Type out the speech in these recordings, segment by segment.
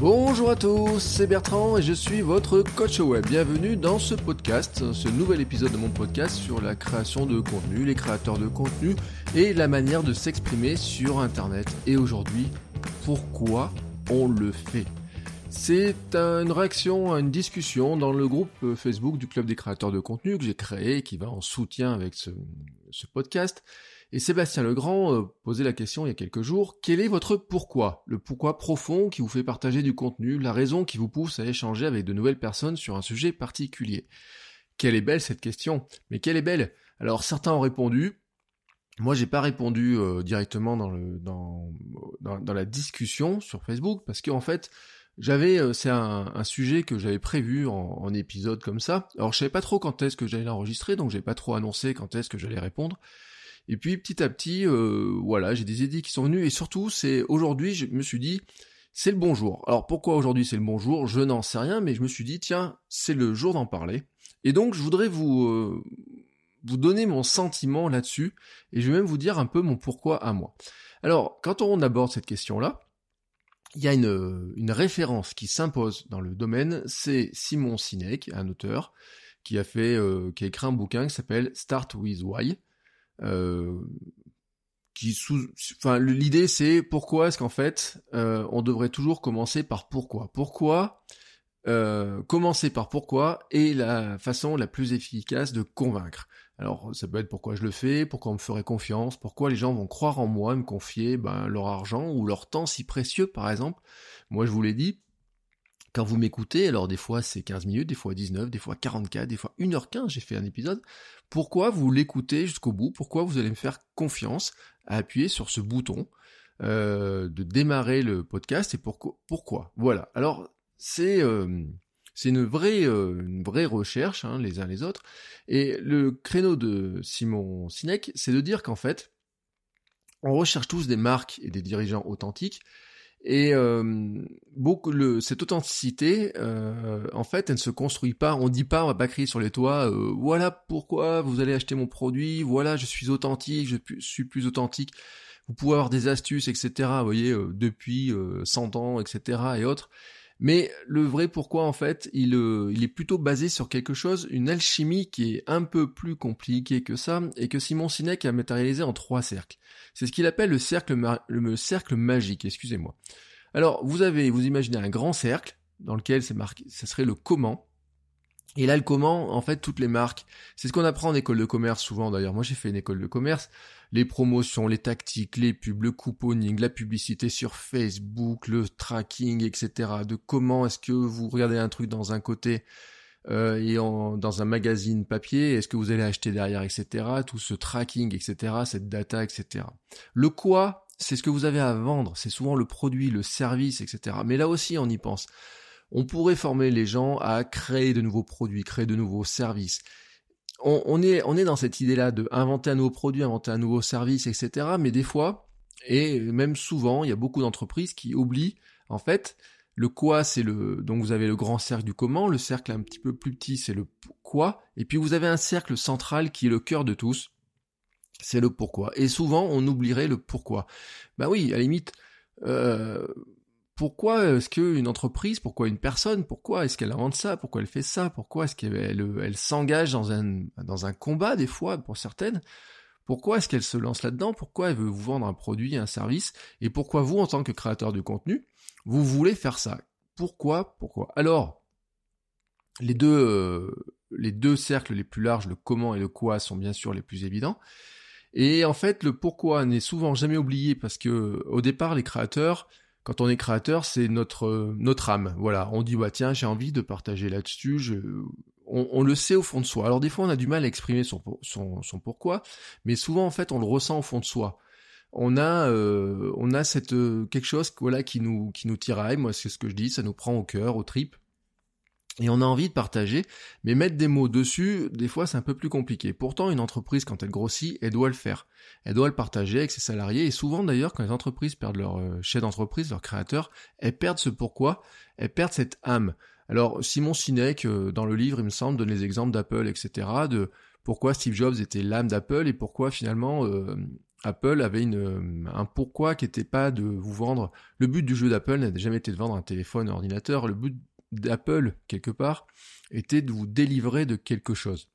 Bonjour à tous, c'est Bertrand et je suis votre coach web. Bienvenue dans ce podcast, ce nouvel épisode de mon podcast sur la création de contenu, les créateurs de contenu et la manière de s'exprimer sur Internet. Et aujourd'hui, pourquoi on le fait? C'est une réaction à une discussion dans le groupe Facebook du Club des créateurs de contenu que j'ai créé, qui va en soutien avec ce, podcast. Et Sébastien Legrand euh, posait la question il y a quelques jours, quel est votre pourquoi? Le pourquoi profond qui vous fait partager du contenu, la raison qui vous pousse à échanger avec de nouvelles personnes sur un sujet particulier? Quelle est belle cette question Mais quelle est belle Alors certains ont répondu, moi, j'ai pas répondu euh, directement dans, le, dans, la discussion sur Facebook parce qu'en fait, j'avais, euh, c'est un, sujet que j'avais prévu en, épisode comme ça. Alors, je savais pas trop quand est-ce que j'allais l'enregistrer, donc j'ai pas trop annoncé quand est-ce que j'allais répondre. Et puis, petit à petit, euh, voilà, j'ai des idées qui sont venues et surtout, c'est aujourd'hui, je me suis dit, c'est le bon jour. Alors, pourquoi aujourd'hui c'est le bon jour? Je n'en sais rien, mais je me suis dit, tiens, c'est le jour d'en parler. Et donc, je voudrais vous vous donner mon sentiment là-dessus, et je vais même vous dire un peu mon pourquoi à moi. Alors, quand on aborde cette question-là, il y a une, une référence qui s'impose dans le domaine, c'est Simon Sinek, un auteur, qui a fait, euh, qui a écrit un bouquin qui s'appelle Start with Why. Euh, qui sous, enfin, l'idée c'est pourquoi est-ce qu'en fait euh, on devrait toujours commencer par pourquoi? Pourquoi commencer par pourquoi est la façon la plus efficace de convaincre? Alors ça peut être pourquoi je le fais, pourquoi on me ferait confiance, pourquoi les gens vont croire en moi, me confier ben, leur argent ou leur temps si précieux par exemple. Moi je vous l'ai dit, quand vous m'écoutez, alors des fois c'est 15 minutes, des fois 19, des fois 44, des fois 1h15, j'ai fait un épisode, pourquoi vous l'écoutez jusqu'au bout, pourquoi vous allez me faire confiance? À appuyer sur ce bouton euh, de démarrer le podcast et pourquoi, Voilà, alors c'est... Euh, une vraie, euh, une vraie recherche, hein, les uns les autres. Et le créneau de Simon Sinek, c'est de dire qu'en fait, on recherche tous des marques et des dirigeants authentiques. Et euh, beaucoup, cette authenticité, euh, en fait, elle ne se construit pas. On dit pas, on va pas crier sur les toits. voilà pourquoi vous allez acheter mon produit. Voilà, je suis authentique, je suis plus authentique. Vous pouvez avoir des astuces, etc. Vous voyez, depuis 100 ans, etc. et autres. Mais le vrai pourquoi, en fait, il, euh, il, est plutôt basé sur quelque chose, une alchimie qui est un peu plus compliquée que ça, et que Simon Sinek a matérialisé en trois cercles. C'est ce qu'il appelle le cercle, le cercle magique, excusez-moi. Alors, vous avez, vous imaginez un grand cercle, dans lequel c'est marqué, ça serait le comment, et là, le comment, en fait, toutes les marques, c'est ce qu'on apprend en école de commerce souvent d'ailleurs. Moi, j'ai fait une école de commerce. Les promotions, les tactiques, les pubs, le couponing, la publicité sur Facebook, le tracking, etc. De comment est-ce que vous regardez un truc dans un côté euh, et dans un magazine papier, est-ce que vous allez acheter derrière, etc. Tout ce tracking, etc. Cette data, etc. Le quoi, c'est ce que vous avez à vendre. C'est souvent le produit, le service, etc. Mais là aussi, on y pense on pourrait former les gens à créer de nouveaux produits, créer de nouveaux services. On, est, on est dans cette idée-là de inventer un nouveau produit, inventer un nouveau service, etc. Mais des fois, et même souvent, il y a beaucoup d'entreprises qui oublient, en fait, le quoi, c'est le, donc vous avez le grand cercle du comment, le cercle un petit peu plus petit, c'est le quoi, et puis vous avez un cercle central qui est le cœur de tous, c'est le pourquoi. Et souvent, on oublierait le pourquoi. Bah oui, à la limite, euh, pourquoi est-ce qu'une entreprise, pourquoi une personne, pourquoi est-ce qu'elle invente ça, pourquoi elle fait ça, pourquoi est-ce qu'elle elle, s'engage dans un, dans un combat des fois pour certaines, pourquoi est-ce qu'elle se lance là-dedans, pourquoi elle veut vous vendre un produit, un service, et pourquoi vous, en tant que créateur de contenu, vous voulez faire ça? Pourquoi? Pourquoi? Alors, les deux, euh, les deux cercles les plus larges, le comment et le quoi, sont bien sûr les plus évidents. Et en fait, le pourquoi n'est souvent jamais oublié parce que au départ, les créateurs, quand on est créateur, c'est notre euh, notre âme. Voilà, on dit bah tiens, j'ai envie de partager là-dessus. Je... On, le sait au fond de soi. Alors des fois, on a du mal à exprimer son, son, son pourquoi, mais souvent en fait, on le ressent au fond de soi. on a, euh, on a cette euh, quelque chose voilà qui nous qui nous tiraille. Moi, c'est ce que je dis, ça nous prend au cœur, aux tripes. Et on a envie de partager, mais mettre des mots dessus, des fois c'est un peu plus compliqué. Pourtant, une entreprise, quand elle grossit, elle doit le faire. Elle doit le partager avec ses salariés. Et souvent d'ailleurs, quand les entreprises perdent leur euh, chef d'entreprise, leur créateur, elles perdent ce pourquoi, elles perdent cette âme. Alors Simon Sinek, dans le livre, il me semble, donne les exemples d'Apple, etc., de pourquoi Steve Jobs était l'âme d'Apple et pourquoi finalement Apple avait une, un pourquoi qui n'était pas de vous vendre. Le but du jeu d'Apple n'a jamais été de vendre un téléphone, un ordinateur. Le but d'Apple, quelque part, était de vous délivrer de quelque chose.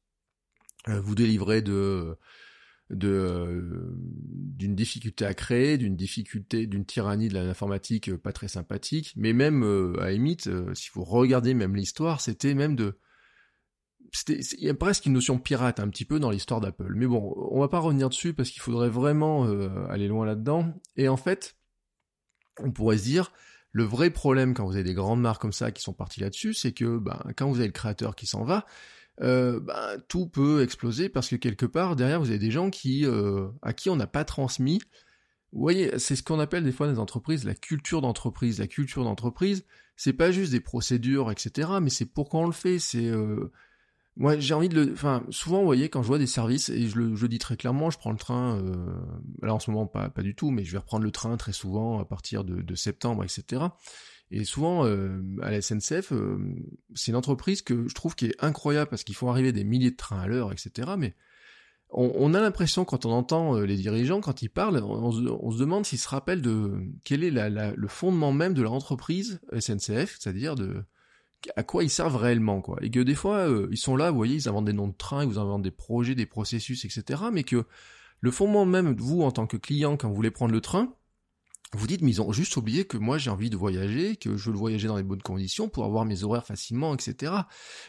Euh, vous délivrer de de d'une difficulté à créer, d'une difficulté, d'une tyrannie de l'informatique euh, pas très sympathique, mais même euh, à limite, si vous regardez même l'histoire, c'était même de il y a presque une notion pirate un petit peu dans l'histoire d'Apple. Mais bon, on va pas revenir dessus parce qu'il faudrait vraiment euh, aller loin là-dedans. Et en fait, on pourrait se dire, le vrai problème quand vous avez des grandes marques comme ça qui sont parties là-dessus, c'est que ben, quand vous avez le créateur qui s'en va, euh, ben, tout peut exploser parce que quelque part derrière vous avez des gens qui euh, à qui on n'a pas transmis. Vous voyez, c'est ce qu'on appelle des fois dans les entreprises la culture d'entreprise. La culture d'entreprise, c'est pas juste des procédures, etc. Mais c'est pourquoi on le fait. C'est moi, j'ai envie de le. Enfin, souvent, vous voyez, quand je vois des services, et je le, je dis très clairement, je prends le train. Euh... Là, en ce moment, pas, pas du tout, mais je vais reprendre le train très souvent à partir de, de septembre, etc. Et souvent, euh, à la SNCF, euh, c'est une entreprise que je trouve qui est incroyable parce qu'ils font arriver des milliers de trains à l'heure, etc. Mais on, on a l'impression, quand on entend euh, les dirigeants, quand ils parlent, on, on se demande s'ils se rappellent de quel est la, la, le fondement même de leur entreprise SNCF, c'est-à-dire de à quoi ils servent réellement, quoi. Et que des fois, euh, ils sont là, vous voyez, ils inventent des noms de trains, ils vous inventent des projets, des processus, etc. Mais que le fondement même vous, en tant que client, quand vous voulez prendre le train, vous dites, mais ils ont juste oublié que moi j'ai envie de voyager, que je veux voyager dans les bonnes conditions pour avoir mes horaires facilement, etc.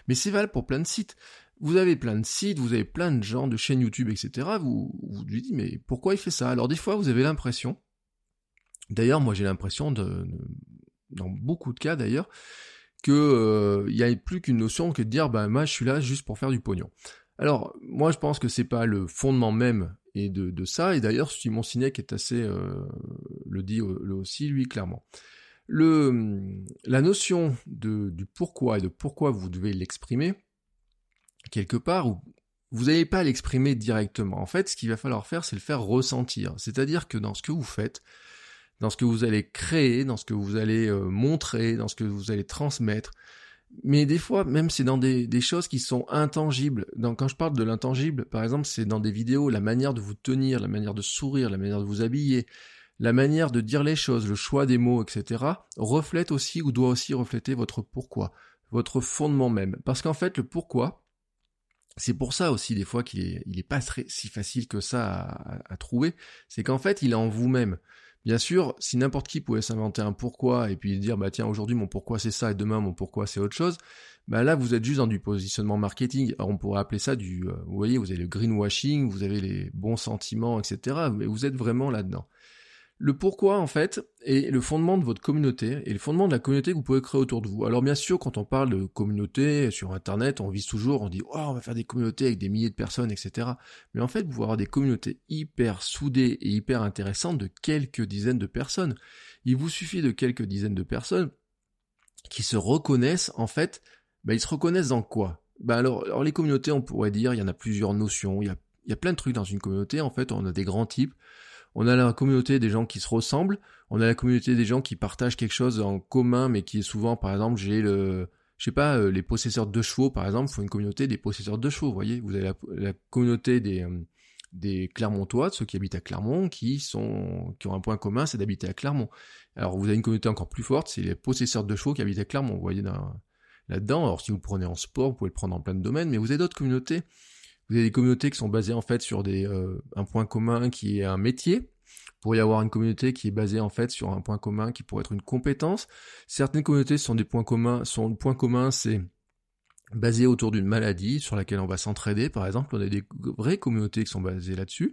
Mais c'est valable pour plein de sites. Vous avez plein de sites, vous avez plein de gens, de chaînes YouTube, etc. Vous vous lui dites, mais pourquoi il fait ça? Alors des fois, vous avez l'impression, d'ailleurs, moi j'ai l'impression de, dans beaucoup de cas d'ailleurs, que il euh, y a plus qu'une notion que de dire bah moi je suis là juste pour faire du pognon. Alors moi je pense que c'est pas le fondement même et de, de ça et d'ailleurs Simon Sinek est assez euh, le dit aussi lui clairement. La notion de du pourquoi et de pourquoi vous devez l'exprimer quelque part vous n'allez pas l'exprimer directement. En fait, ce qu'il va falloir faire, c'est le faire ressentir. C'est-à-dire que dans ce que vous faites, dans ce que vous allez créer, dans ce que vous allez euh, montrer, dans ce que vous allez transmettre. Mais des fois, même c'est dans des, choses qui sont intangibles. Donc, quand je parle de l'intangible, par exemple, c'est dans des vidéos, la manière de vous tenir, la manière de sourire, la manière de vous habiller, la manière de dire les choses, le choix des mots, etc., reflète aussi ou doit aussi refléter votre pourquoi, votre fondement même. Parce qu'en fait, le pourquoi, c'est pour ça aussi des fois qu'il est, pas si facile que ça à trouver, c'est qu'en fait, il est en vous-même. Bien sûr, si n'importe qui pouvait s'inventer un pourquoi et puis dire bah tiens aujourd'hui mon pourquoi c'est ça et demain mon pourquoi c'est autre chose, bah là vous êtes juste dans du positionnement marketing. On pourrait appeler ça du, euh, vous voyez, vous avez le greenwashing, vous avez les bons sentiments, etc. Mais vous êtes vraiment là-dedans. Le pourquoi, en fait, est le fondement de votre communauté et le fondement de la communauté que vous pouvez créer autour de vous. Alors bien sûr, quand on parle de communauté sur Internet, on vise toujours, on dit oh on va faire des communautés avec des milliers de personnes, etc. Mais en fait, vous pouvez avoir des communautés hyper soudées et hyper intéressantes de quelques dizaines de personnes. Il vous suffit de quelques dizaines de personnes qui se reconnaissent, en fait, bah, ils se reconnaissent dans quoi? Bah alors, les communautés, on pourrait dire, il y en a plusieurs notions, il y a plein de trucs dans une communauté, en fait, on a des grands types on a la communauté des gens qui se ressemblent, on a la communauté des gens qui partagent quelque chose en commun, mais qui est souvent, par exemple, j'ai le, je sais pas, euh, les possesseurs de chevaux, par exemple, font une communauté des possesseurs de chevaux, vous voyez, vous avez la, communauté des, euh, des Clermontois, ceux qui habitent à Clermont, qui sont, qui ont un point commun, c'est d'habiter à Clermont. Alors vous avez une communauté encore plus forte, c'est les possesseurs de chevaux qui habitent à Clermont, vous voyez là-dedans. Alors si vous prenez en sport, vous pouvez le prendre en plein de domaines, mais vous avez d'autres communautés vous avez des communautés qui sont basées en fait sur des, euh, un point commun qui est un métier. Pourrait y avoir une communauté qui est basée en fait sur un point commun qui pourrait être une compétence. Certaines communautés sont des points communs, sont le point commun, c'est basé autour d'une maladie sur laquelle on va s'entraider, par exemple. On a des vraies communautés qui sont basées là-dessus.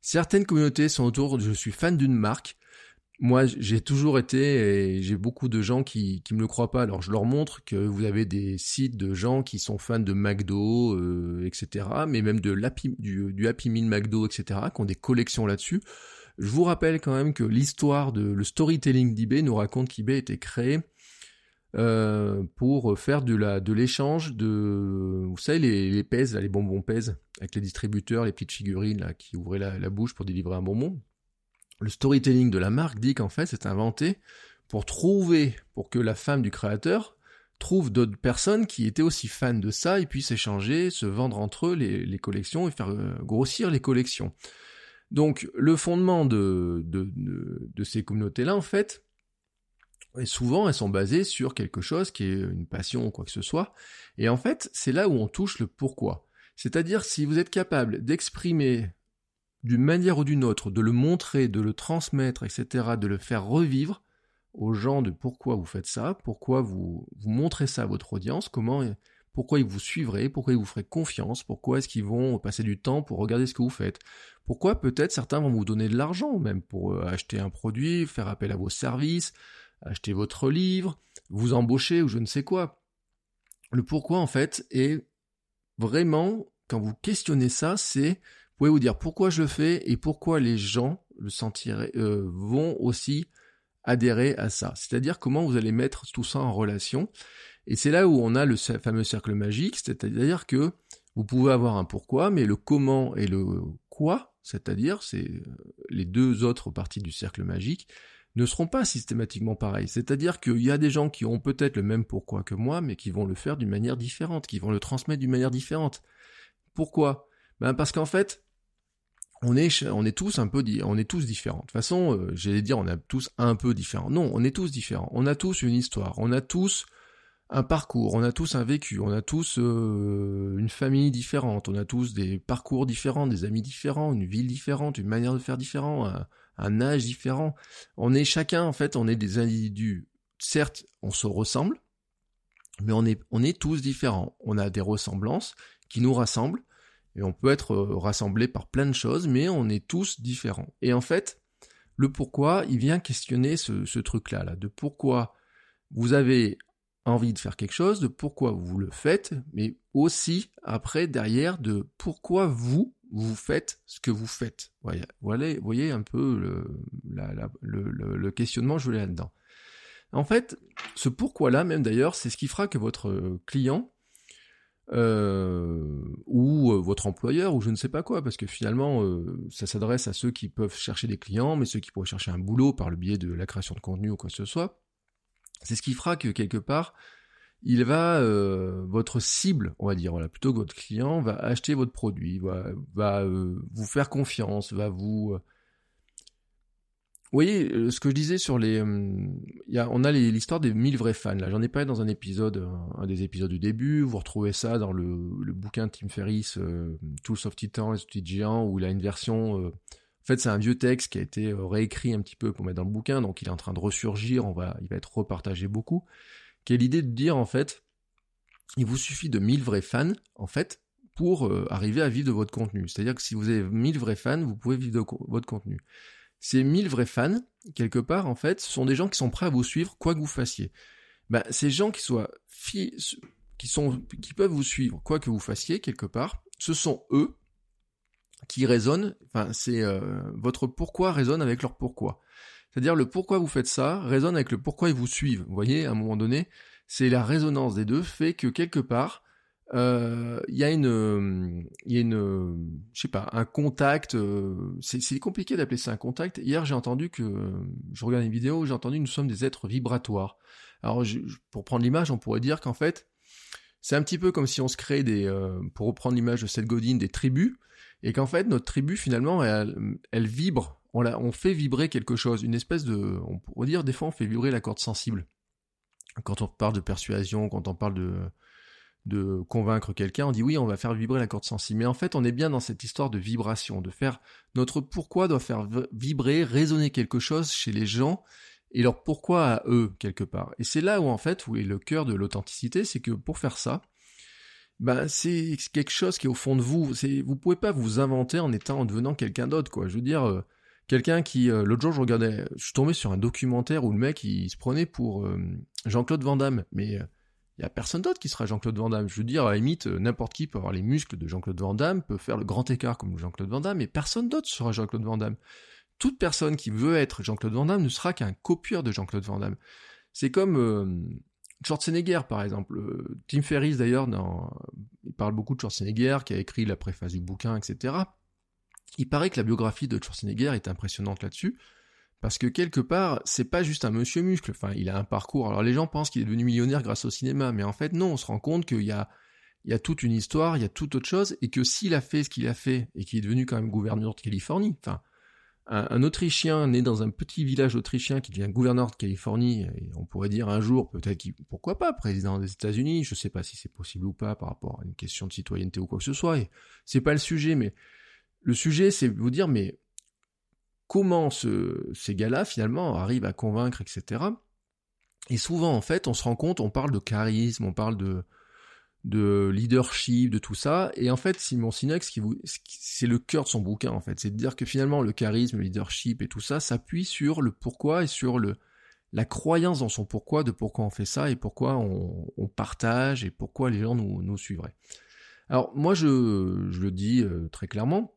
Certaines communautés sont autour de je suis fan d'une marque moi, j'ai toujours été, et j'ai beaucoup de gens qui, qui me le croient pas. Alors, je leur montre que vous avez des sites de gens qui sont fans de McDo, euh, etc., mais même de du, du Happy Meal McDo, etc., qui ont des collections là-dessus. Je vous rappelle quand même que l'histoire de le storytelling d'eBay nous raconte qu'eBay a été créé euh, pour faire de de l'échange de vous savez les, les pèses, les bonbons pèses avec les distributeurs, les petites figurines là qui ouvraient la bouche pour délivrer un bonbon. Le storytelling de la marque dit qu'en fait c'est inventé pour trouver, pour que la femme du créateur trouve d'autres personnes qui étaient aussi fans de ça et puissent échanger, se vendre entre eux les, collections et faire euh, grossir les collections. Donc le fondement de, ces communautés-là, en fait, souvent elles sont basées sur quelque chose qui est une passion ou quoi que ce soit. Et en fait, c'est là où on touche le pourquoi. C'est-à-dire si vous êtes capable d'exprimer d'une manière ou d'une autre, de le montrer, de le transmettre, etc., de le faire revivre, aux gens de pourquoi vous faites ça, pourquoi vous, vous montrez ça à votre audience, comment, pourquoi ils vous suivraient, pourquoi ils vous feraient confiance, pourquoi est-ce qu'ils vont passer du temps pour regarder ce que vous faites, pourquoi peut-être certains vont vous donner de l'argent même pour euh, acheter un produit, faire appel à vos services, acheter votre livre, vous embaucher ou je ne sais quoi. Le pourquoi en fait est vraiment, quand vous questionnez ça, c'est, pouvez vous dire pourquoi je le fais et pourquoi les gens le sentiraient, euh, vont aussi adhérer à ça? C'est-à-dire comment vous allez mettre tout ça en relation? Et c'est là où on a le fameux cercle magique, c'est-à-dire que vous pouvez avoir un pourquoi, mais le comment et le quoi, c'est-à-dire c'est euh, les deux autres parties du cercle magique, ne seront pas systématiquement pareils. C'est-à-dire qu'il y a des gens qui ont peut-être le même pourquoi que moi, mais qui vont le faire d'une manière différente, qui vont le transmettre d'une manière différente. Pourquoi? Ben parce qu'en fait, on est, on est tous un peu, on est tous différents. De toute façon, euh, j'allais dire, on est tous un peu différents. Non, on est tous différents. On a tous une histoire. On a tous un parcours. On a tous un vécu. On a tous euh, une famille différente. On a tous des parcours différents, des amis différents, une ville différente, une manière de faire différent, un, un âge différent. On est chacun, en fait, on est des individus. Certes, on se ressemble, mais on est, on est tous différents. On a des ressemblances qui nous rassemblent et on peut être euh, rassemblé par plein de choses, mais on est tous différents. Et en fait, le pourquoi, il vient questionner ce, truc-là, là, de pourquoi vous avez envie de faire quelque chose, de pourquoi vous le faites, mais aussi après derrière de pourquoi vous vous faites ce que vous faites. Voilà, voyez un peu le, questionnement je voulais là-dedans. En fait, ce pourquoi-là, même d'ailleurs, c'est ce qui fera que votre client euh, ou euh, votre employeur, ou je ne sais pas quoi, parce que finalement, euh, ça s'adresse à ceux qui peuvent chercher des clients, mais ceux qui pourraient chercher un boulot par le biais de la création de contenu ou quoi que ce soit. C'est ce qui fera que quelque part, il va, votre cible, on va dire, voilà, plutôt que votre client, va acheter votre produit, va, va vous faire confiance, va vous vous voyez, euh, ce que je disais sur les... Euh, y a, on a l'histoire des 1000 vrais fans, là. J'en ai parlé dans un épisode, un des épisodes du début. Vous retrouvez ça dans le, le bouquin Tim Ferriss, euh, Tools of Titan, les outils géants, où il a une version... en fait, c'est un vieux texte qui a été réécrit un petit peu pour mettre dans le bouquin, donc il est en train de ressurgir, on va, il va être repartagé beaucoup. Qui est l'idée de dire, en fait, il vous suffit de 1000 vrais fans, en fait, pour arriver à vivre de votre contenu. C'est-à-dire que si vous avez 1000 vrais fans, vous pouvez vivre de votre contenu. Ces 1000 vrais fans, quelque part, en fait, ce sont des gens qui sont prêts à vous suivre quoi que vous fassiez. Ben, ces gens qui soient qui sont, qui peuvent vous suivre quoi que vous fassiez, quelque part, ce sont eux qui résonnent, enfin, c'est, euh, votre pourquoi résonne avec leur pourquoi. C'est-à-dire le pourquoi vous faites ça résonne avec le pourquoi ils vous suivent. Vous voyez, à un moment donné, c'est la résonance des deux fait que quelque part, il euh, y a une, il y a une, je sais pas, un contact. Euh, c'est compliqué d'appeler ça un contact. Hier, j'ai entendu que, je regarde une vidéo, j'ai entendu nous sommes des êtres vibratoires. Alors, pour prendre l'image, on pourrait dire qu'en fait, c'est un petit peu comme si on se crée des, euh, pour reprendre l'image de Seth Godin, des tribus, et qu'en fait, notre tribu, finalement, elle, elle vibre. On, la, on fait vibrer quelque chose, une espèce de, on pourrait dire, des fois, on fait vibrer la corde sensible. Quand on parle de persuasion, quand on parle de, de convaincre quelqu'un, on dit oui, on va faire vibrer la corde sensible. Mais en fait, on est bien dans cette histoire de vibration, de faire notre pourquoi doit faire vibrer, résonner quelque chose chez les gens et leur pourquoi à eux quelque part. Et c'est là où en fait où est le cœur de l'authenticité, c'est que pour faire ça, ben c'est quelque chose qui est au fond de vous. C'est vous pouvez pas vous inventer en étant en devenant quelqu'un d'autre quoi. Je veux dire euh, quelqu'un qui euh, l'autre jour je regardais, je suis tombé sur un documentaire où le mec il se prenait pour euh, Jean-Claude Van Damme, mais il y a personne d'autre qui sera Jean-Claude Van Damme. Je veux dire, à la limite, euh, n'importe qui peut avoir les muscles de Jean-Claude Van Damme, peut faire le grand écart comme Jean-Claude Van Damme, mais personne d'autre sera Jean-Claude Van Damme. toute personne qui veut être Jean-Claude Van Damme ne sera qu'un copieur de Jean-Claude Van Damme. C'est comme euh, Schwarzenegger, par exemple. Euh, Tim Ferriss, d'ailleurs, il parle beaucoup de Schwarzenegger, qui a écrit la préface du bouquin, etc. Il paraît que la biographie de Schwarzenegger est impressionnante là-dessus, parce que quelque part, c'est pas juste un monsieur muscle. Enfin, il a un parcours. Alors les gens pensent qu'il est devenu millionnaire grâce au cinéma, mais en fait non. On se rend compte qu'il y a il y a toute une histoire, il y a toute autre chose, et que s'il a fait ce qu'il a fait, et qu'il est devenu quand même gouverneur de Californie, enfin, un, Autrichien né dans un petit village autrichien qui devient gouverneur de Californie, et on pourrait dire un jour, peut-être qu'il, pourquoi pas, président des États-Unis, je sais pas si c'est possible ou pas par rapport à une question de citoyenneté ou quoi que ce soit, c'est pas le sujet, mais le sujet, c'est vous dire, mais comment ce, ces gars-là, finalement, arrivent à convaincre, etc. Et souvent, en fait, on se rend compte, on parle de charisme, on parle de, de leadership, de tout ça. Et en fait, Simon Sinek, c'est le cœur de son bouquin, en fait. C'est de dire que finalement, le charisme, le leadership et tout ça s'appuie sur le pourquoi et sur le, la croyance dans son pourquoi, de pourquoi on fait ça et pourquoi on, partage et pourquoi les gens nous, suivraient. Alors, moi, je, le dis euh, très clairement,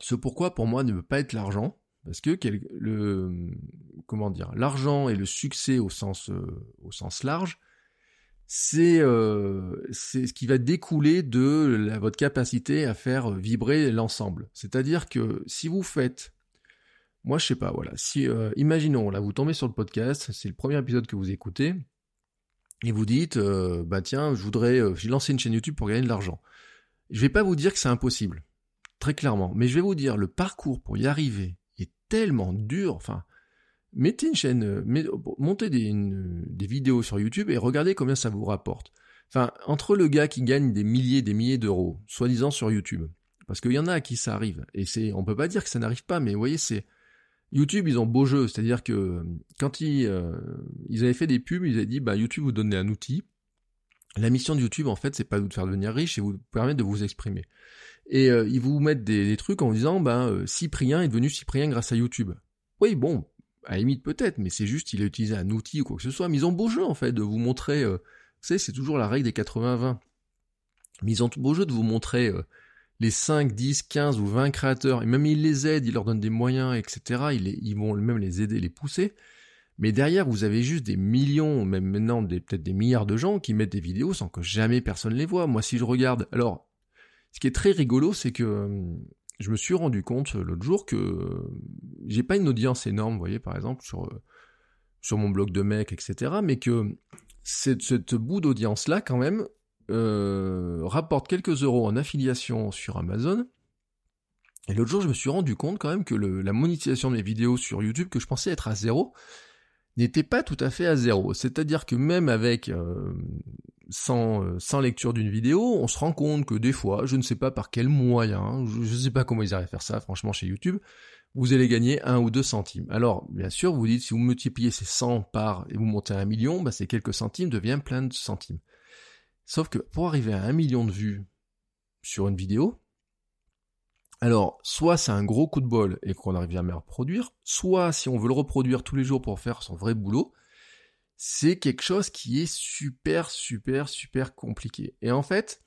ce pourquoi pour moi ne veut pas être l'argent, parce que le, comment l'argent et le succès au sens, euh, large, euh, c'est ce qui va découler de votre capacité à faire vibrer l'ensemble. C'est-à-dire que si vous faites, moi je sais pas, voilà, si euh, imaginons là vous tombez sur le podcast, c'est le premier épisode que vous écoutez et vous dites bah tiens je voudrais j'ai lancé une chaîne YouTube pour gagner de l'argent. Je vais pas vous dire que c'est impossible, très clairement, mais je vais vous dire le parcours pour y arriver est tellement dur, enfin mettez une chaîne, euh, montez des, vidéos sur YouTube et regardez combien ça vous rapporte. Enfin, entre le gars qui gagne des milliers, des milliers d'euros, soi-disant sur YouTube, parce qu'il y en a à qui ça arrive, et c'est, on peut pas dire que ça n'arrive pas, mais voyez, c'est YouTube, ils ont beau jeu, c'est-à-dire que quand ils, euh, ils avaient fait des pubs, ils avaient dit, bah YouTube vous donne un outil. La mission de YouTube, en fait, c'est pas de vous faire devenir riche, c'est vous permettre de vous exprimer. Et euh, ils vous mettent des, trucs en disant, ben, Cyprien est devenu Cyprien grâce à YouTube. Oui, bon, à la limite peut-être, mais c'est juste il a utilisé un outil ou quoi que ce soit. Mais ils ont beau jeu en fait de vous montrer, euh, c'est toujours la règle des 80-20. Mais ils ont beau jeu de vous montrer euh, les 5, 10, 15 ou 20 créateurs, et même ils les aident, ils leur donnent des moyens, etc. Ils, ils vont même les aider, les pousser. Mais derrière, vous avez juste des millions, même maintenant peut-être des milliards de gens qui mettent des vidéos sans que jamais personne les voit. Moi, si je regarde, alors, ce qui est très rigolo, c'est que hum, je me suis rendu compte euh, l'autre jour que euh, j'ai pas une audience énorme, vous voyez, par exemple, sur, euh, sur mon blog de mec, etc., mais que cette, cette bout d'audience-là, quand même, rapporte quelques euros en affiliation sur Amazon. Et l'autre jour, je me suis rendu compte quand même que la monétisation de mes vidéos sur YouTube, que je pensais être à zéro, n'était pas tout à fait à zéro. C'est-à-dire que même avec sans, euh, sans d'une vidéo, on se rend compte que des fois, je ne sais pas par quel moyen, je ne sais pas comment ils arrivent à faire ça, franchement, chez YouTube, vous allez gagner un ou deux centimes. Alors, bien sûr, vous dites, si vous multipliez ces 100 par et vous montez à un million, bah, ces quelques centimes deviennent plein de centimes. Sauf que pour arriver à un million de vues sur une vidéo, alors, soit c'est un gros coup de bol et qu'on arrive jamais à reproduire, soit si on veut le reproduire tous les jours pour faire son vrai boulot, c'est quelque chose qui est super, super, super compliqué. Et en fait,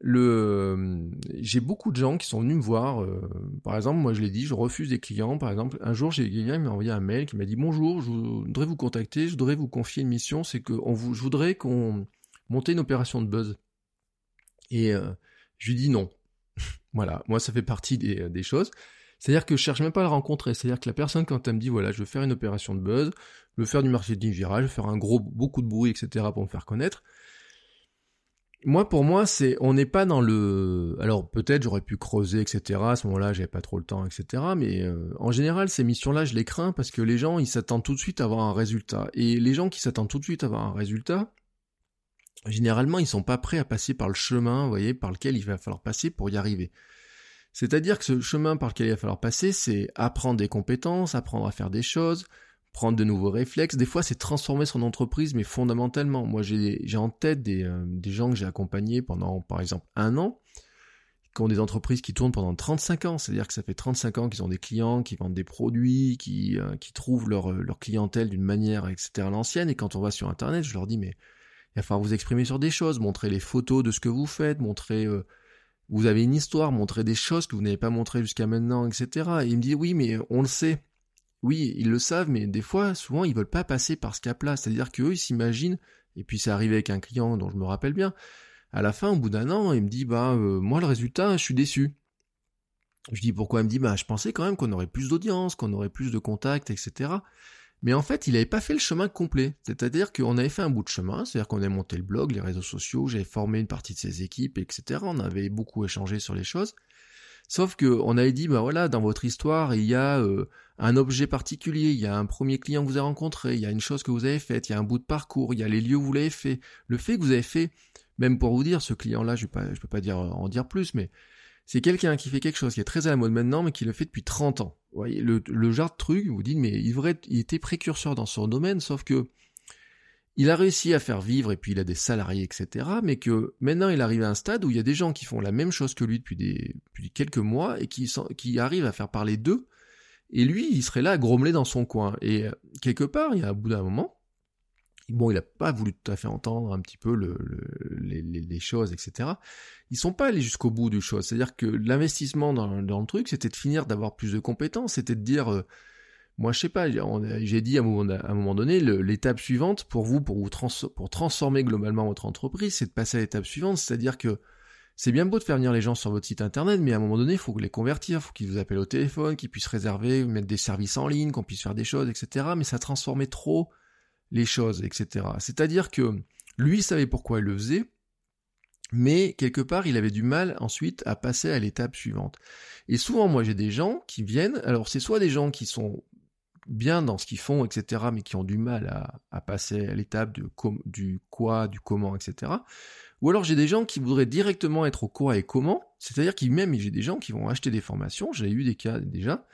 le, j'ai beaucoup de gens qui sont venus me voir. Euh, par exemple, moi je l'ai dit, je refuse des clients. Par exemple, un jour, j'ai quelqu'un qui m'a envoyé un mail qui m'a dit bonjour, je voudrais vous contacter, je voudrais vous confier une mission, c'est que on je voudrais qu'on monte une opération de buzz. Et euh, je lui dis non. Voilà, moi ça fait partie des, des choses. C'est-à-dire que je cherche même pas à la rencontrer. C'est-à-dire que la personne, quand elle me dit, voilà, je veux faire une opération de buzz, je veux faire du marketing viral, je veux faire un gros, beaucoup de bruit, etc. pour me faire connaître. Moi, pour moi, c'est, on n'est pas dans le, alors peut-être j'aurais pu creuser, etc. À ce moment-là, j'avais pas trop le temps, etc. Mais euh, en général, ces missions-là, je les crains parce que les gens, ils s'attendent tout de suite à avoir un résultat. Et les gens qui s'attendent tout de suite à avoir un résultat, généralement, ils sont pas prêts à passer par le chemin, voyez, par lequel il va falloir passer pour y arriver. C'est-à-dire que ce chemin par lequel il va falloir passer, c'est apprendre des compétences, apprendre à faire des choses, prendre de nouveaux réflexes. Des fois, c'est transformer son entreprise, mais fondamentalement. Moi, j'ai en tête des, euh, des gens que j'ai accompagnés pendant, par exemple, un an, qui ont des entreprises qui tournent pendant 35 ans. C'est-à-dire que ça fait 35 ans qu'ils ont des clients, qui vendent des produits, qui, euh, trouvent leur, leur clientèle d'une manière, etc. à l'ancienne. Et quand on va sur Internet, je leur dis, mais il va falloir vous exprimer sur des choses, montrer les photos de ce que vous faites, montrer... Euh, vous avez une histoire, montrez des choses que vous n'avez pas montrées jusqu'à maintenant, etc. Et il me dit oui, mais on le sait. Oui, ils le savent, mais des fois, souvent, ils veulent pas passer par ce cap-là. C'est-à-dire qu'eux, ils s'imaginent, et puis c'est arrivé avec un client dont je me rappelle bien, à la fin, au bout d'un an, il me dit, bah, euh, moi, le résultat, je suis déçu. Je dis pourquoi? Il me dit, bah, je pensais quand même qu'on aurait plus d'audience, qu'on aurait plus de contacts, etc. Mais en fait, il n'avait pas fait le chemin complet. C'est-à-dire qu'on avait fait un bout de chemin, c'est-à-dire qu'on avait monté le blog, les réseaux sociaux, j'avais formé une partie de ses équipes, etc. On avait beaucoup échangé sur les choses. Sauf que on avait dit, bah voilà, dans votre histoire, il y a euh, un objet particulier, il y a un premier client que vous avez rencontré, il y a une chose que vous avez faite, il y a un bout de parcours, il y a les lieux où vous l'avez fait. Le fait que vous avez fait, même pour vous dire, ce client-là, je ne peux pas dire en dire plus, mais c'est quelqu'un qui fait quelque chose qui est très à la mode maintenant, mais qui le fait depuis 30 ans. Vous voyez, le, genre de truc, vous dites, mais il, il était précurseur dans son domaine, sauf que il a réussi à faire vivre, et puis il a des salariés, etc., mais que maintenant il arrive à un stade où il y a des gens qui font la même chose que lui depuis, des, quelques mois, et qui, qui arrivent à faire parler d'eux, et lui, il serait là à grommeler dans son coin. Et euh, quelque part, il y a un bout d'un moment, bon, il n'a pas voulu tout à fait entendre un petit peu le, les, choses, etc. Ils sont pas allés jusqu'au bout du chose. C'est-à-dire que l'investissement dans, le truc, c'était de finir d'avoir plus de compétences, c'était de dire, euh, moi je sais pas, j'ai dit à un moment, à un moment donné, l'étape suivante pour vous, pour vous pour transformer globalement votre entreprise, c'est de passer à l'étape suivante, c'est-à-dire que c'est bien beau de faire venir les gens sur votre site internet, mais à un moment donné, il faut les convertir, il faut qu'ils vous appellent au téléphone, qu'ils puissent réserver, mettre des services en ligne, qu'on puisse faire des choses, etc. Mais ça transformait trop les choses, etc. C'est-à-dire que lui savait pourquoi il le faisait, mais quelque part il avait du mal ensuite à passer à l'étape suivante. Et souvent moi j'ai des gens qui viennent, alors c'est soit des gens qui sont bien dans ce qu'ils font, etc., mais qui ont du mal à, passer à l'étape du quoi, du comment, etc. Ou alors j'ai des gens qui voudraient directement être au quoi et comment, c'est-à-dire qu'ils même j'ai des gens qui vont acheter des formations, j'ai eu des cas déjà,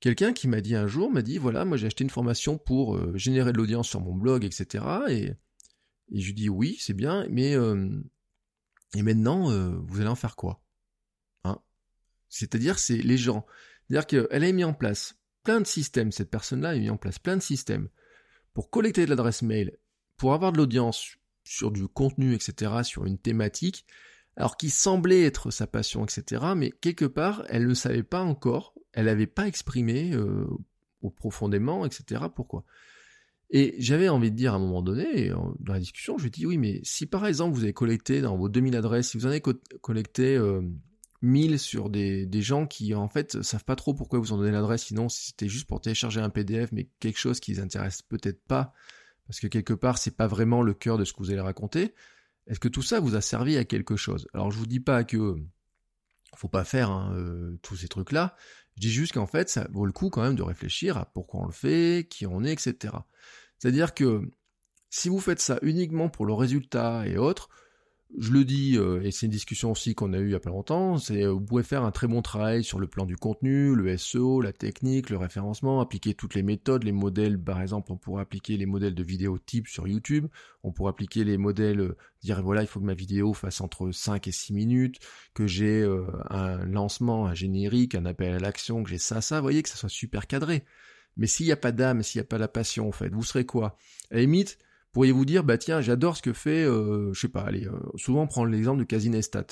quelqu'un qui m'a dit un jour, m'a dit, voilà, moi j'ai acheté une formation pour euh, générer de l'audience sur mon blog, etc. Et, je lui dis, oui, c'est bien, mais euh, et maintenant, euh, vous allez en faire quoi? Hein? C'est-à-dire, c'est les gens. C'est-à-dire qu'elle a mis en place plein de systèmes, cette personne-là a mis en place plein de systèmes pour collecter de l'adresse mail, pour avoir de l'audience sur du contenu, etc., sur une thématique, alors qui semblait être sa passion, etc., mais quelque part, elle ne savait pas encore, elle n'avait pas exprimé euh, au profondément, etc., pourquoi? Et j'avais envie de dire à un moment donné, dans la discussion, je lui ai dit, oui, mais si par exemple vous avez collecté dans vos 2000 adresses, si vous en avez collecté euh, 1000 sur des, des, gens qui en fait savent pas trop pourquoi vous en donnez l'adresse, sinon c'était juste pour télécharger un PDF, mais quelque chose qui les intéresse peut-être pas, parce que quelque part c'est pas vraiment le cœur de ce que vous allez raconter, est-ce que tout ça vous a servi à quelque chose? Alors je vous dis pas que faut pas faire hein, euh, tous ces trucs-là. Je dis juste qu'en fait, ça vaut le coup quand même de réfléchir à pourquoi on le fait, qui on est, etc. C'est-à-dire que si vous faites ça uniquement pour le résultat et autres, je le dis, euh, et c'est une discussion aussi qu'on a eue il y a pas longtemps, c'est euh, vous pouvez faire un très bon travail sur le plan du contenu, le SEO, la technique, le référencement, appliquer toutes les méthodes, les modèles, par exemple, on pourrait appliquer les modèles de vidéo type sur YouTube, on pourrait appliquer les modèles, euh, dire voilà, il faut que ma vidéo fasse entre 5 et 6 minutes, que j'ai un lancement, un générique, un appel à l'action, que j'ai ça, ça, vous voyez, que ça soit super cadré. Mais s'il n'y a pas d'âme, s'il n'y a pas la passion, en fait, vous serez quoi? À la limite, pourriez-vous dire, bah tiens, j'adore ce que fait, euh, je sais pas, allez, euh, souvent prendre l'exemple de Casinestat,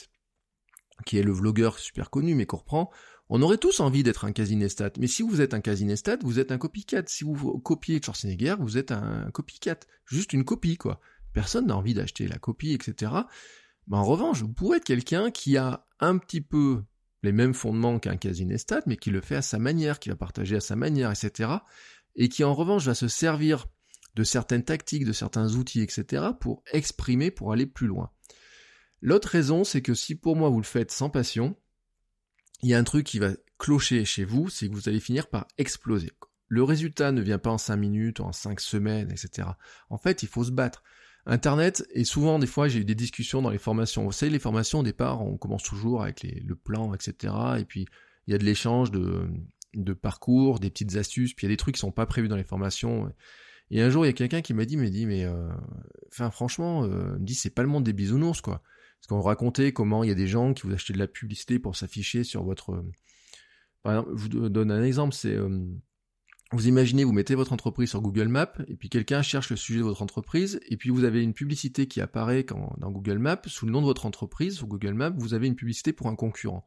qui est le vlogueur super connu, mais qu'on reprend. On aurait tous envie d'être un Casinestat, mais si vous êtes un Casinestat, vous êtes un copycat. Si vous copiez Schwarzenegger, vous êtes un copycat, juste une copie, quoi. Personne n'a envie d'acheter la copie, etc. Mais en revanche, vous pourrez être quelqu'un qui a un petit peu les mêmes fondements qu'un Casinestat, mais qui le fait à sa manière, qui va partager à sa manière, etc. Et qui en revanche va se servir de certaines tactiques, de certains outils, etc., pour exprimer, pour aller plus loin. L'autre raison, c'est que si pour moi vous le faites sans passion, il y a un truc qui va clocher chez vous, c'est que vous allez finir par exploser. Le résultat ne vient pas en 5 minutes, en 5 semaines, etc. En fait, il faut se battre. Internet, et souvent, des fois, j'ai eu des discussions dans les formations. Vous savez, les formations, au départ, on commence toujours avec le plan, etc. Et puis, il y a de l'échange de, parcours, des petites astuces, puis il y a des trucs qui sont pas prévus dans les formations. Et un jour, il y a quelqu'un qui m'a dit, mais dit, mais, euh, enfin, franchement, euh, me dit, c'est pas le monde des bisounours, quoi. Parce qu'on racontait comment il y a des gens qui vous achetaient de la publicité pour s'afficher sur votre. Par exemple, je vous donne un exemple, c'est, euh, vous imaginez, vous mettez votre entreprise sur Google Maps, et puis quelqu'un cherche le sujet de votre entreprise, et puis vous avez une publicité qui apparaît dans Google Maps, sous le nom de votre entreprise, sur Google Maps, vous avez une publicité pour un concurrent.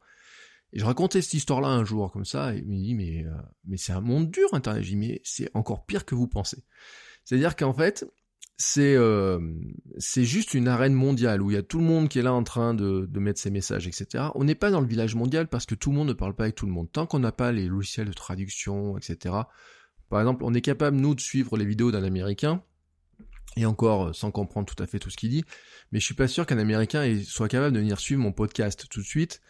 Et je racontais cette histoire-là un jour comme ça, et il me dit mais euh, mais c'est un monde dur Internet. Dis mais c'est encore pire que vous pensez. C'est-à-dire qu'en fait c'est euh, c'est juste une arène mondiale où il y a tout le monde qui est là en train de, de mettre ses messages, etc. On n'est pas dans le village mondial parce que tout le monde ne parle pas avec tout le monde. Tant qu'on n'a pas les logiciels de traduction, etc. Par exemple, on est capable nous de suivre les vidéos d'un Américain et encore euh, sans comprendre tout à fait tout ce qu'il dit, mais je suis pas sûr qu'un Américain soit capable de venir suivre mon podcast tout de suite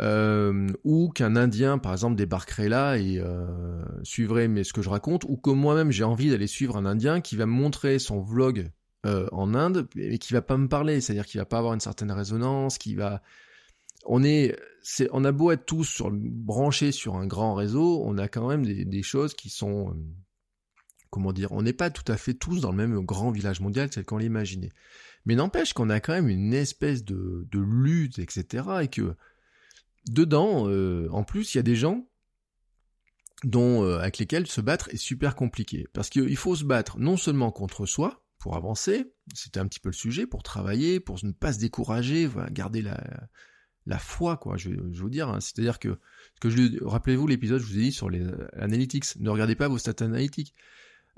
euh, ou qu'un Indien, par exemple, débarquerait là et euh, suivrait mais ce que je raconte, ou que moi-même j'ai envie d'aller suivre un Indien qui va me montrer son vlog euh, en Inde, mais qui va pas me parler, c'est-à-dire qu'il va pas avoir une certaine résonance, qui va, on est, on a beau être tous sur, branchés sur un grand réseau, on a quand même des, des choses qui sont, euh, comment dire, on n'est pas tout à fait tous dans le même grand village mondial tel qu'on l'imaginait. Mais n'empêche qu'on a quand même une espèce de, de lutte, etc., et que dedans, euh, en plus, il y a des gens dont, euh, avec lesquels se battre est super compliqué. Parce qu'il faut se battre non seulement contre soi, pour avancer, c'était un petit peu le sujet, pour travailler, pour ne pas se décourager, voilà, garder la, la foi, quoi, je, je veux dire. Hein. C'est-à-dire que, que je rappelez-vous l'épisode, je vous ai dit sur les analytics, ne regardez pas vos stats analytiques.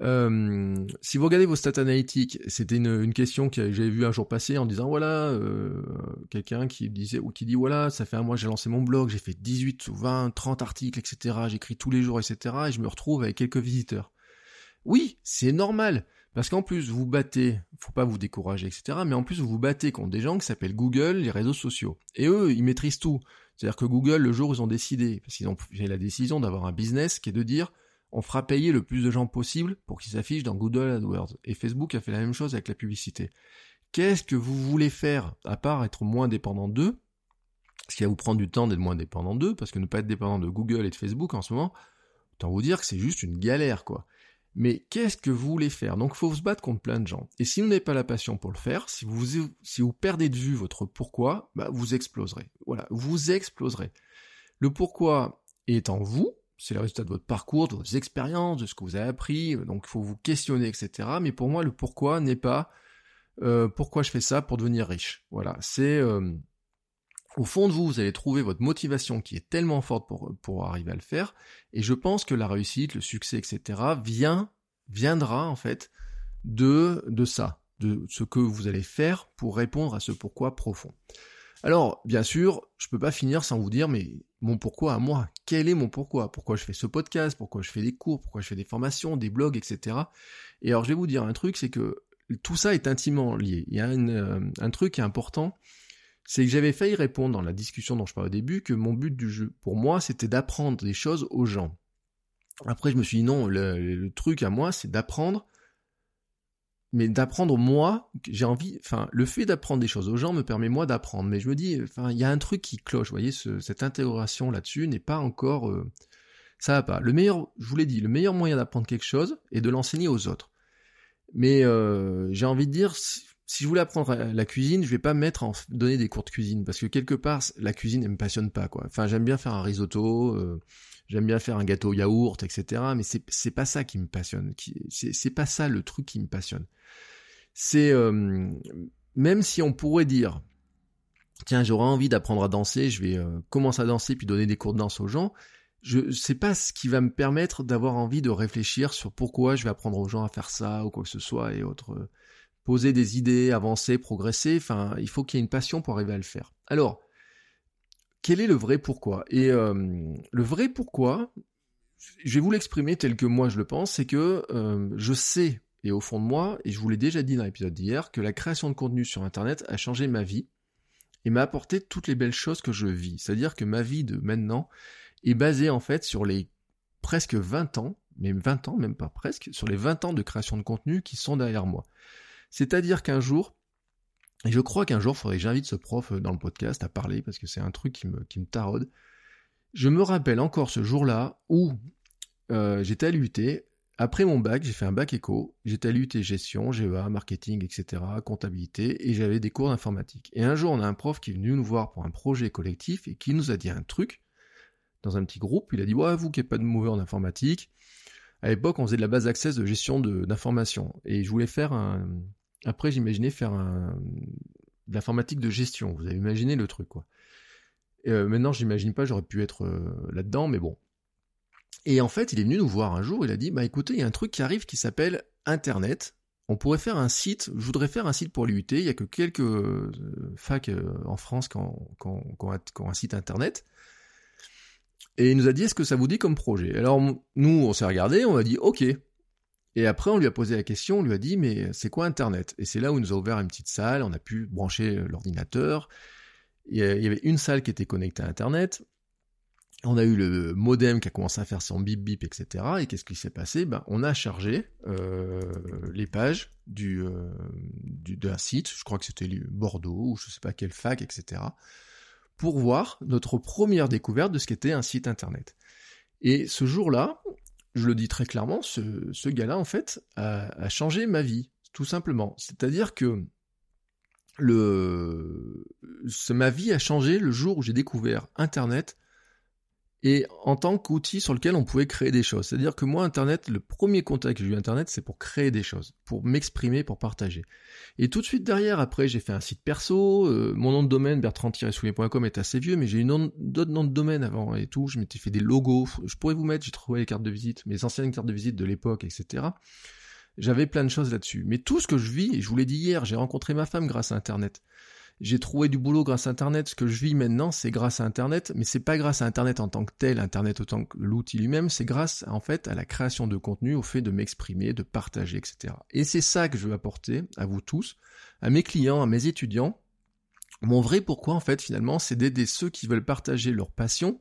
Euh, si vous regardez vos stats analytiques, c'était une, question que j'avais vu un jour passer en disant voilà, euh, quelqu'un qui disait ou qui dit voilà, ça fait un mois que j'ai lancé mon blog, j'ai fait 18 ou 20, 30 articles, etc. J'écris tous les jours, etc. Et je me retrouve avec quelques visiteurs. Oui, c'est normal. Parce qu'en plus, vous battez, faut pas vous décourager, etc. Mais en plus, vous vous battez contre des gens qui s'appellent Google, les réseaux sociaux. Et eux, ils maîtrisent tout. C'est-à-dire que Google, le jour où ils ont décidé, parce qu'ils ont fait la décision d'avoir un business qui est de dire, on fera payer le plus de gens possible pour qu'ils s'affichent dans Google AdWords. Et Facebook a fait la même chose avec la publicité. Qu'est-ce que vous voulez faire, à part être moins dépendant d'eux? Ce qui va vous prendre du temps d'être moins dépendant d'eux, parce que ne pas être dépendant de Google et de Facebook en ce moment, autant vous dire que c'est juste une galère, quoi. Mais qu'est-ce que vous voulez faire? Donc il faut se battre contre plein de gens. Et si vous n'avez pas la passion pour le faire, si vous, perdez de vue votre pourquoi, bah vous exploserez. Voilà, vous exploserez. Le pourquoi est en vous, c'est le résultat de votre parcours, de vos expériences, de ce que vous avez appris, donc il faut vous questionner, etc. Mais pour moi, le pourquoi n'est pas euh, pourquoi je fais ça pour devenir riche. Voilà, c'est euh, au fond de vous, vous allez trouver votre motivation qui est tellement forte pour, pour arriver à le faire, et je pense que la réussite, le succès, etc. vient, viendra en fait de, de ça, de ce que vous allez faire pour répondre à ce pourquoi profond. Alors, bien sûr, je peux pas finir sans vous dire, mais mon pourquoi à moi Quel est mon pourquoi? Pourquoi je fais ce podcast? Pourquoi je fais des cours? Pourquoi je fais des formations, des blogs, etc. Et alors, je vais vous dire un truc, c'est que tout ça est intimement lié. Il y a euh, un truc important, c'est que j'avais failli répondre dans la discussion dont je parlais au début que mon but du jeu, pour moi, c'était d'apprendre des choses aux gens. Après, je me suis dit non, le truc à moi, c'est d'apprendre mais d'apprendre moi, j'ai envie, enfin, le fait d'apprendre des choses aux gens me permet moi d'apprendre, mais je me dis, enfin, il y a un truc qui cloche, vous voyez, cette intégration là-dessus n'est pas encore, euh, ça va pas. Le meilleur, je vous l'ai dit, le meilleur moyen d'apprendre quelque chose est de l'enseigner aux autres. Mais euh, j'ai envie de dire, si, je voulais apprendre la cuisine, je vais pas me mettre en donner des cours de cuisine parce que quelque part, la cuisine, elle me passionne pas, quoi. Enfin, j'aime bien faire un risotto. Euh, j'aime bien faire un gâteau yaourt, etc. Mais c'est pas ça qui me passionne. C'est c'est pas ça le truc qui me passionne. C'est euh, même si on pourrait dire tiens j'aurais envie d'apprendre à danser, je vais euh, commencer à danser puis donner des cours de danse aux gens. Je sais pas ce qui va me permettre d'avoir envie de réfléchir sur pourquoi je vais apprendre aux gens à faire ça ou quoi que ce soit et autres. Poser des idées, avancer, progresser. Enfin, il faut qu'il y ait une passion pour arriver à le faire. Alors, quel est le vrai pourquoi? Et euh, le vrai pourquoi, je vais vous l'exprimer tel que moi je le pense, c'est que euh, je sais, et au fond de moi, et je vous l'ai déjà dit dans l'épisode d'hier, que la création de contenu sur Internet a changé ma vie et m'a apporté toutes les belles choses que je vis. C'est-à-dire que ma vie de maintenant est basée en fait sur les presque 20 ans, même 20 ans, même pas presque, sur les 20 ans de création de contenu qui sont derrière moi. C'est-à-dire qu'un jour, et je crois qu'un jour, il faudrait que j'invite ce prof euh, dans le podcast à parler, parce que c'est un truc qui me, qui taraude. Je me rappelle encore ce jour-là où euh, j'étais à l'UT. Après mon bac, j'ai fait un bac éco. J'étais à l'UT gestion, GEA, marketing, etc., comptabilité, et j'avais des cours d'informatique. Et un jour, on a un prof qui est venu nous voir pour un projet collectif et qui nous a dit un truc dans un petit groupe. Il a dit, ouais, vous qui n'êtes pas de mauvais en informatique, À l'époque, on faisait de la base d'accès de gestion d'informations. Et je voulais faire un... Après, j'imaginais faire un... de l'informatique de gestion. Vous avez imaginé le truc, quoi. Euh, maintenant, j'imagine pas, j'aurais pu être euh, là-dedans, mais bon. Et en fait, il est venu nous voir un jour, il a dit, bah écoutez, il y a un truc qui arrive qui s'appelle Internet. On pourrait faire un site, je voudrais faire un site pour l'UT, il y a que quelques euh, facs en France qui ont, un site Internet. Et il nous a dit, est-ce que ça vous dit comme projet? Alors nous, on s'est regardé, on a dit, ok. Et après, on lui a posé la question, on lui a dit, mais c'est quoi Internet? Et c'est là où il nous a ouvert une petite salle, on a pu brancher l'ordinateur, il y avait une salle qui était connectée à Internet. On a eu le modem qui a commencé à faire son bip bip, etc. Et qu'est-ce qui s'est passé? Ben, On a chargé euh, les pages euh, du d'un site, je crois que c'était Bordeaux, ou je sais pas quelle fac, etc. Pour voir notre première découverte de ce qu'était un site internet. Et ce jour-là, je le dis très clairement, ce, ce gars-là, en fait, a, a changé ma vie, tout simplement. C'est-à-dire que le, ma vie a changé le jour où j'ai découvert Internet et en tant qu'outil sur lequel on pouvait créer des choses. C'est-à-dire que moi, Internet, le premier contact que j'ai eu Internet, c'est pour créer des choses, pour m'exprimer, pour partager. Et tout de suite derrière, après, j'ai fait un site perso, euh, mon nom de domaine, bertrand-soulier.com est assez vieux, mais j'ai eu d'autres noms de domaine avant et tout, je m'étais fait des logos, je pourrais vous mettre, j'ai trouvé les cartes de visite, mes anciennes cartes de visite de l'époque, etc. J'avais plein de choses là-dessus. Mais tout ce que je vis, je vous l'ai dit hier, j'ai rencontré ma femme grâce à Internet. J'ai trouvé du boulot grâce à Internet. Ce que je vis maintenant, c'est grâce à Internet, mais c'est pas grâce à Internet en tant que tel, Internet autant que l'outil lui-même, c'est grâce en fait à la création de contenu, au fait de m'exprimer, de partager, etc. Et c'est ça que je veux apporter à vous tous, à mes clients, à mes étudiants. Mon vrai pourquoi en fait finalement, c'est d'aider ceux qui veulent partager leur passion,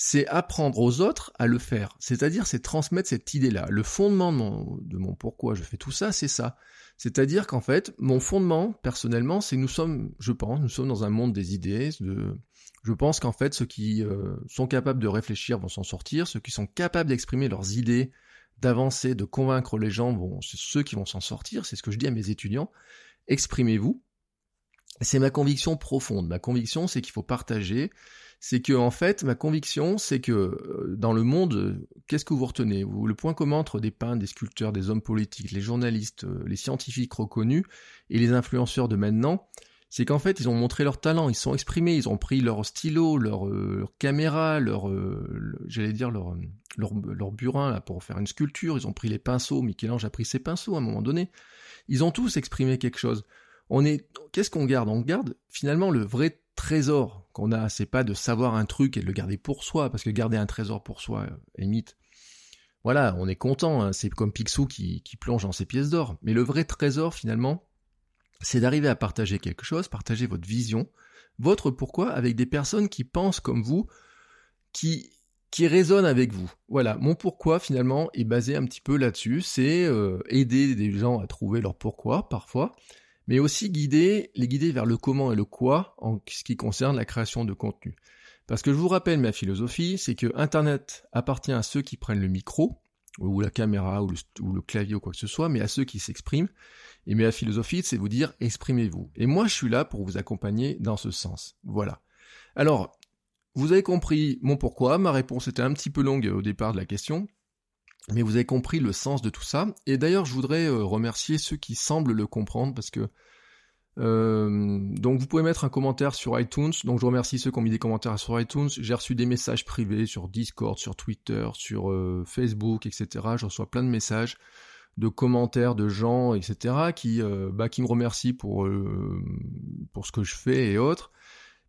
c'est apprendre aux autres à le faire. C'est-à-dire, c'est transmettre cette idée-là. Le fondement de mon, pourquoi je fais tout ça, c'est ça. C'est-à-dire qu'en fait, mon fondement, personnellement, c'est nous sommes, je pense, nous sommes dans un monde des idées. Je pense qu'en fait, ceux qui euh, sont capables de réfléchir vont s'en sortir. Ceux qui sont capables d'exprimer leurs idées, d'avancer, de convaincre les gens, vont, c'est ceux qui vont s'en sortir. C'est ce que je dis à mes étudiants. Exprimez-vous. C'est ma conviction profonde. Ma conviction, c'est qu'il faut partager c'est que en fait, ma conviction, c'est que euh, dans le monde, qu'est-ce que vous retenez? Le point commun entre des peintres, des sculpteurs, des hommes politiques, les journalistes, euh, les scientifiques reconnus et les influenceurs de maintenant, c'est qu'en fait, ils ont montré leur talent, ils sont exprimés, ils ont pris leur stylo, leur, euh, caméra, leur, j'allais dire leur, leur, leur, burin là, pour faire une sculpture, ils ont pris les pinceaux, Michel-Ange a pris ses pinceaux à un moment donné. Ils ont tous exprimé quelque chose. On est, qu'est-ce qu'on garde? On garde finalement le vrai trésor qu'on a, c'est pas de savoir un truc et de le garder pour soi, parce que garder un trésor pour soi, euh, limite, voilà, on est content, hein, c'est comme Picsou qui, qui plonge dans ses pièces d'or. Mais le vrai trésor, finalement, c'est d'arriver à partager quelque chose, partager votre vision, votre pourquoi avec des personnes qui pensent comme vous, qui qui résonnent avec vous. Voilà, mon pourquoi finalement est basé un petit peu là-dessus, c'est euh, aider des gens à trouver leur pourquoi parfois, mais aussi guider, les guider vers le comment et le quoi en ce qui concerne la création de contenu. Parce que je vous rappelle ma philosophie, c'est que Internet appartient à ceux qui prennent le micro, ou la caméra, ou le, clavier, ou quoi que ce soit, mais à ceux qui s'expriment. Et ma philosophie, c'est vous dire, exprimez-vous. Et moi, je suis là pour vous accompagner dans ce sens. Voilà. Alors, vous avez compris mon pourquoi, ma réponse était un petit peu longue au départ de la question, mais vous avez compris le sens de tout ça. Et d'ailleurs, je voudrais euh, remercier ceux qui semblent le comprendre parce que euh, donc vous pouvez mettre un commentaire sur iTunes. Donc je remercie ceux qui ont mis des commentaires sur iTunes. J'ai reçu des messages privés sur Discord, sur Twitter, sur euh, Facebook, etc. Je reçois plein de messages, de commentaires de gens, etc. qui bah, qui me remercient pour pour ce que je fais et autres.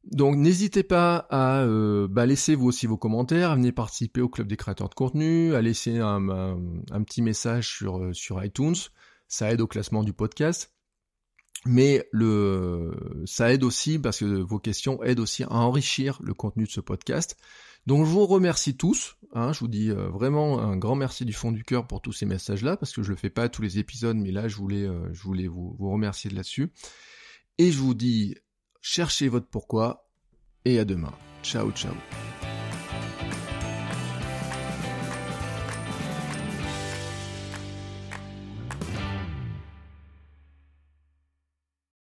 Donc n'hésitez pas à euh, bah, laisser vous aussi vos commentaires, à venir participer au club des créateurs de contenu, à laisser un, petit message sur, euh, sur iTunes, ça aide au classement du podcast. Mais le, ça aide aussi parce que vos questions aident aussi à enrichir le contenu de ce podcast. Donc je vous remercie tous. Hein, je vous dis euh, vraiment un grand merci du fond du cœur pour tous ces messages-là parce que je le fais pas tous les épisodes, mais là je voulais, je voulais vous, vous remercier de là-dessus. Et je vous dis Cherchez votre pourquoi et à demain. Ciao ciao.